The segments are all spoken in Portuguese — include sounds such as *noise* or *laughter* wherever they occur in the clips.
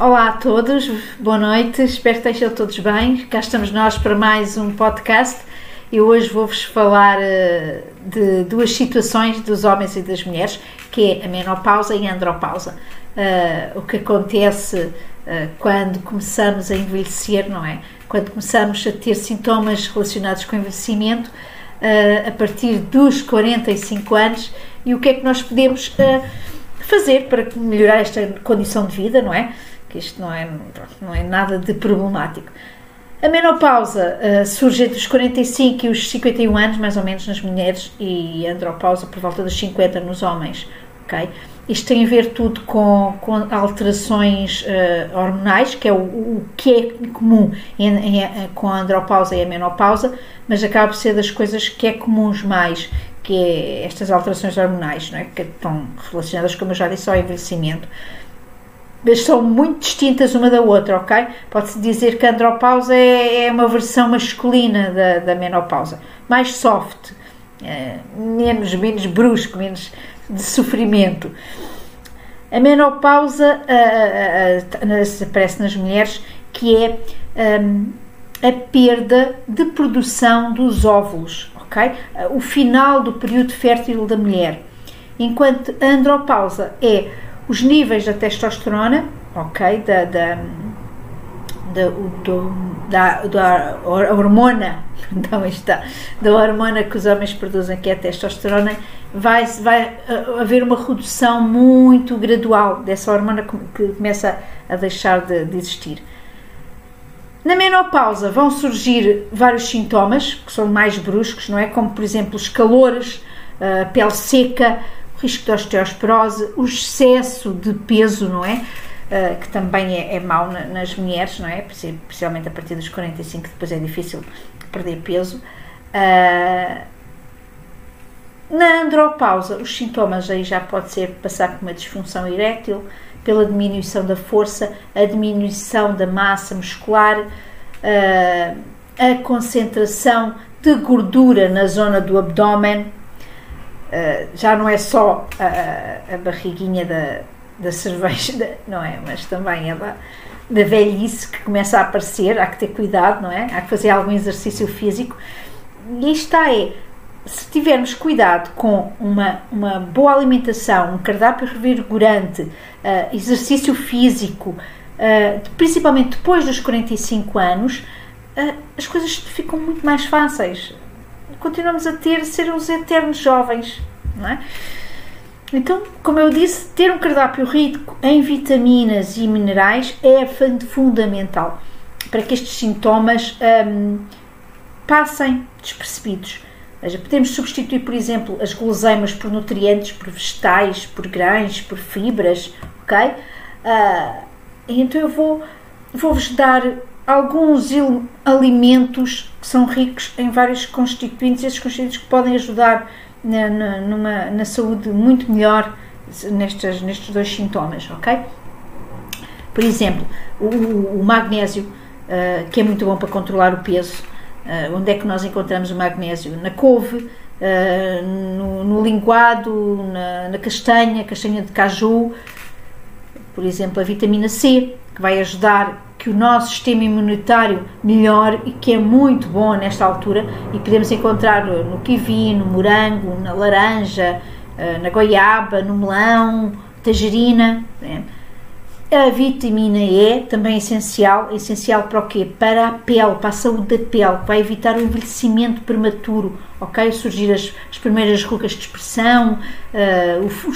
Olá a todos, boa noite, espero que estejam todos bem. Cá estamos nós para mais um podcast e hoje vou-vos falar uh, de duas situações dos homens e das mulheres, que é a menopausa e a andropausa. Uh, o que acontece uh, quando começamos a envelhecer, não é? Quando começamos a ter sintomas relacionados com o envelhecimento a partir dos 45 anos e o que é que nós podemos fazer para melhorar esta condição de vida, não é? Que isto não é, não é nada de problemático. A menopausa uh, surge entre os 45 e os 51 anos, mais ou menos, nas mulheres, e a andropausa por volta dos 50 nos homens. Okay? Isto tem a ver tudo com, com alterações uh, hormonais, que é o, o, que é comum em, em, com a andropausa e a menopausa, mas acaba por ser das coisas que é comuns mais, que é estas alterações hormonais, não é? que estão relacionadas, como eu já disse, ao envelhecimento. Mas são muito distintas uma da outra, ok? Pode-se dizer que a andropausa é, é uma versão masculina da, da menopausa, mais soft, é, menos, menos brusco, menos de sofrimento. A menopausa aparece nas mulheres que é um, a perda de produção dos óvulos, ok? O final do período fértil da mulher. Enquanto a andropausa é os níveis da testosterona, ok? Da, da, da, do, da, da hormona, *laughs* então está, da hormona que os homens produzem, que é a testosterona, vai, vai haver uma redução muito gradual dessa hormona que começa a deixar de, de existir. Na menopausa vão surgir vários sintomas que são mais bruscos, não é? Como por exemplo os calores, pele seca, risco de osteosporose, o excesso de peso, não é? Uh, que também é, é mau na, nas mulheres, não é? Principalmente a partir dos 45, depois é difícil perder peso. Uh, na andropausa, os sintomas aí já pode ser passar por uma disfunção erétil, pela diminuição da força, a diminuição da massa muscular, uh, a concentração de gordura na zona do abdômen. Uh, já não é só a, a barriguinha da, da cerveja, não é? Mas também a da, da velhice que começa a aparecer. Há que ter cuidado, não é? Há que fazer algum exercício físico. E está é se tivermos cuidado com uma, uma boa alimentação, um cardápio revigorante, uh, exercício físico, uh, principalmente depois dos 45 anos, uh, as coisas ficam muito mais fáceis. Continuamos a ter, ser os eternos jovens, não é? Então, como eu disse, ter um cardápio rico em vitaminas e minerais é fundamental para que estes sintomas um, passem despercebidos seja, podemos substituir, por exemplo, as guloseimas por nutrientes, por vegetais, por grãos, por fibras, ok? Uh, então eu vou vou-vos dar alguns alimentos que são ricos em vários constituintes, esses constituintes que podem ajudar na, na, numa, na saúde muito melhor nestes, nestes dois sintomas, ok? Por exemplo, o, o magnésio, uh, que é muito bom para controlar o peso, Uh, onde é que nós encontramos o magnésio? Na couve, uh, no, no, linguado, na, na, castanha, castanha de caju, por exemplo, a vitamina C, que vai ajudar que o nosso sistema imunitário melhore e que é muito bom nesta altura e podemos encontrar no kiwi, no morango, na laranja, uh, na goiaba, no melão, tangerina. Né? A vitamina E também é essencial, é essencial para o quê? Para a pele, para a saúde da pele, vai evitar o envelhecimento prematuro, ok? Surgir as, as primeiras rugas de expressão, uh, o, o,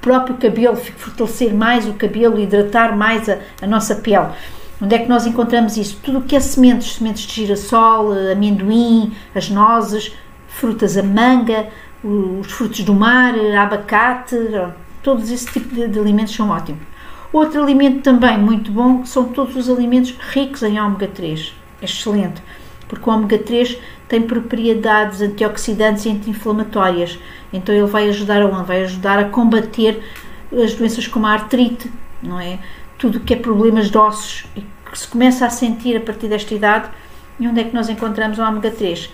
próprio cabelo, fortalecer mais o cabelo, hidratar mais a, a nossa pele. Onde é que nós encontramos isso? Tudo o que é sementes, sementes de girassol, amendoim, as nozes, frutas, a manga, os frutos do mar, abacate, todos esse tipo de, alimentos são ótimos. Outro alimento também muito bom são todos os alimentos ricos em ômega 3. Excelente, porque o ômega 3 tem propriedades antioxidantes e anti-inflamatórias. Então ele vai ajudar a Vai ajudar a combater as doenças como a artrite, não é? Tudo que é problemas de ossos e que se começa a sentir a partir desta idade. E onde é que nós encontramos o ômega 3?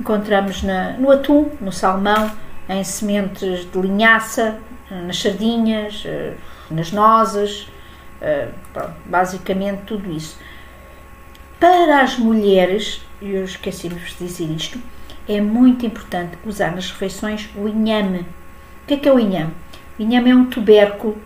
Encontramos na, no atum, no salmão, em sementes de linhaça, nas sardinhas, eh, nas nozes, pronto, basicamente tudo isso. Para as mulheres, eu esqueci-me de dizer isto, é muito importante usar nas refeições o inhame. O que é que é o inhame? O inhame é um tubérculo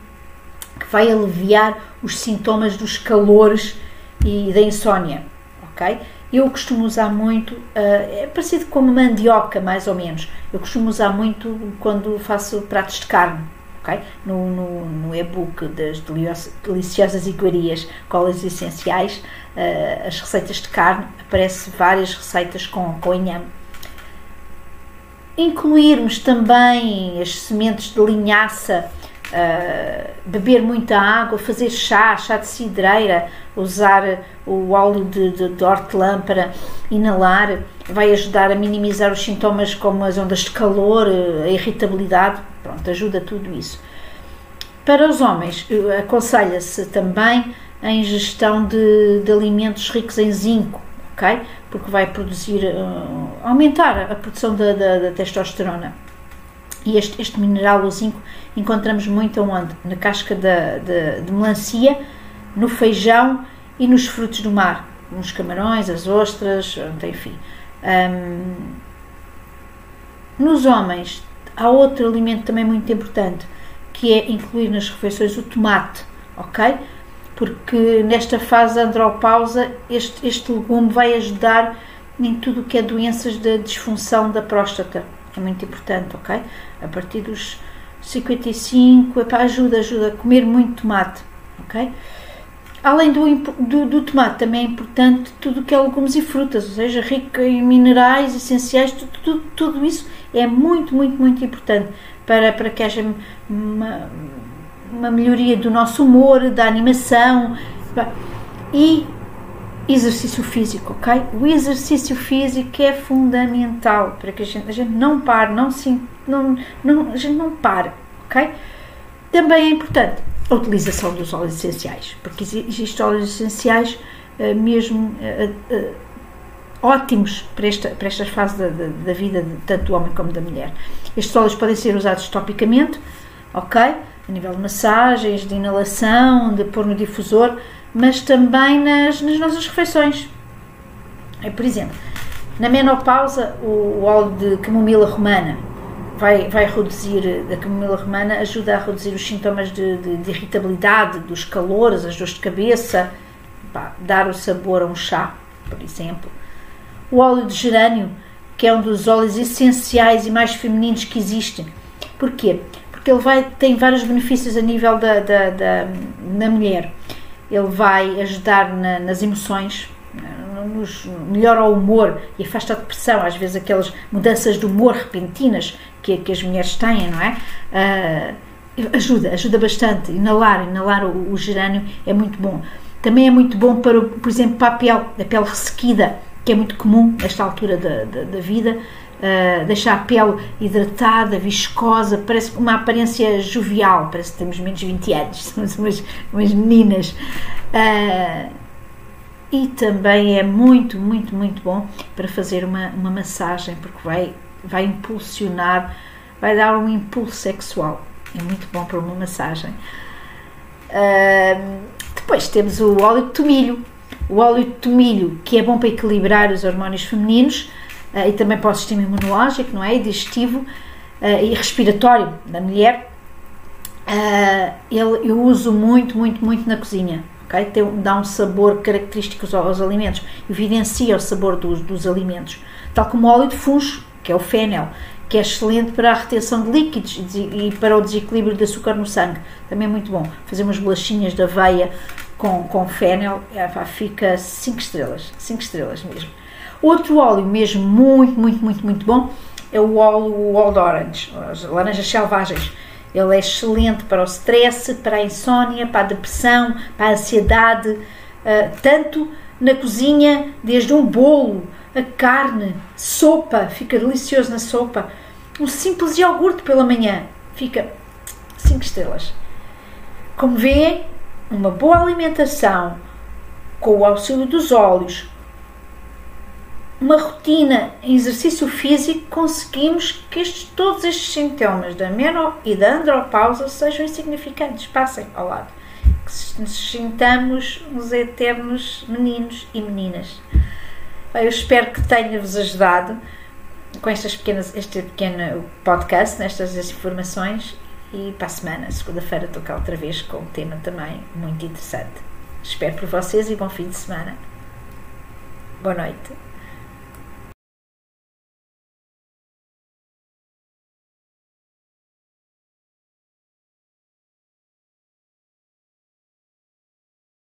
que vai aliviar os sintomas dos calores e da insónia, ok? Eu costumo usar muito, uh, é parecido com mandioca, mais ou menos. Eu costumo usar muito quando faço pratos de carne, ok? No, no, no e-book das deliciosas iguarias, colas essenciais, uh, as receitas de carne, aparece várias receitas com, com inhame. Incluirmos também as sementes de linhaça Uh, beber muita água, fazer chá, chá de cidreira, usar o óleo de, de, de hortelã para inalar, vai ajudar a minimizar os sintomas como as ondas de calor, a irritabilidade, pronto, ajuda tudo isso. Para os homens, aconselha-se também a ingestão de, de, alimentos ricos em zinco, ok? Porque vai produzir, uh, aumentar a produção da, da, da testosterona. E este, este mineral, o zinco, encontramos muito onde? Na casca de, de, de melancia, no feijão e nos frutos do mar, nos camarões, as ostras, enfim. Um, nos homens, há outro alimento também muito importante, que é incluir nas refeições o tomate, ok? Porque nesta fase da andropausa, este, este legume vai ajudar em tudo o que é doenças da disfunção da próstata. É muito importante, ok? A partir dos 55, epá, ajuda, ajuda a comer muito tomate, ok? Além do, do, do, tomate, também é importante tudo que é legumes e frutas, ou seja, rico em minerais essenciais, tudo, tudo, tudo isso é muito, muito, muito importante para, para que haja uma, uma melhoria do nosso humor, da animação e exercício físico, ok? O exercício físico é fundamental para que a gente, a gente não pare, não se, não, não, a gente não pare, ok? Também é importante a utilização dos óleos essenciais, porque existem óleos essenciais uh, mesmo uh, uh, ótimos para esta, para esta fase da, da, da, vida de tanto do homem como da mulher. Estes óleos podem ser usados topicamente, ok? A nível de massagens, de inalação, de pôr no difusor, mas também nas, nas nossas refeições. É, por exemplo, na menopausa, o, o óleo de camomila romana vai, vai reduzir, a camomila romana ajuda a reduzir os sintomas de, de, de irritabilidade, dos calores, as dores de cabeça, pá, dar o sabor a um chá, por exemplo. O óleo de gerânio, que é um dos óleos essenciais e mais femininos que existem. Porquê? Porque ele vai, tem vários benefícios a nível da, da, da, da mulher. Ele vai ajudar na, nas emoções, nos, melhora o humor e afasta a depressão, às vezes aquelas mudanças de humor repentinas que, que as mulheres têm, não é? Uh, ajuda, ajuda bastante. Inalar, inalar o, o, gerânio é muito bom. Também é muito bom para, por exemplo, para a pele, a pele ressequida, que é muito comum nesta altura da, da, da vida. Uh, deixar a pele hidratada, viscosa, parece uma aparência jovial, parece que temos menos de 20 anos, *laughs* somos umas, umas meninas. Uh, e também é muito, muito, muito bom para fazer uma, uma massagem, porque vai vai impulsionar, vai dar um impulso sexual. É muito bom para uma massagem. Uh, depois temos o óleo de tomilho. O óleo de tomilho, que é bom para equilibrar os hormônios femininos e também para o sistema imunológico, não é? E digestivo uh, e respiratório da mulher. Ah, ele, eu uso muito, muito, muito na cozinha. Okay? Tem, dá um sabor característico aos, aos alimentos, evidencia o sabor dos, dos alimentos, tal como o óleo de funcho, que é o fénel, que é excelente para a retenção de líquidos e para o desequilíbrio de açúcar no sangue. Também é muito bom. Fazer umas bolachinhas de aveia com, com fénel, é, fica 5 estrelas, 5 estrelas mesmo. Outro óleo mesmo muito, muito, muito, muito bom é o óleo Old Orange, as laranjas selvagens. Ele é excelente para o stress, para a insónia, para a depressão, para a ansiedade, uh, tanto na cozinha, desde um bolo, a carne, sopa, fica delicioso na sopa. Um simples iogurte pela manhã, fica 5 estrelas. Como vêem, uma boa alimentação, com o auxílio dos óleos, uma rotina em exercício físico, conseguimos que estes, todos estes sintomas da meno e da andropausa sejam insignificantes, passem ao lado. que nos sintamos uns eternos meninos e meninas. Eu espero que tenha-vos ajudado com estas pequenas, este pequeno podcast, nestas informações. E para a semana, segunda-feira, estou cá outra vez com um tema também muito interessante. Espero por vocês e bom fim de semana. Boa noite.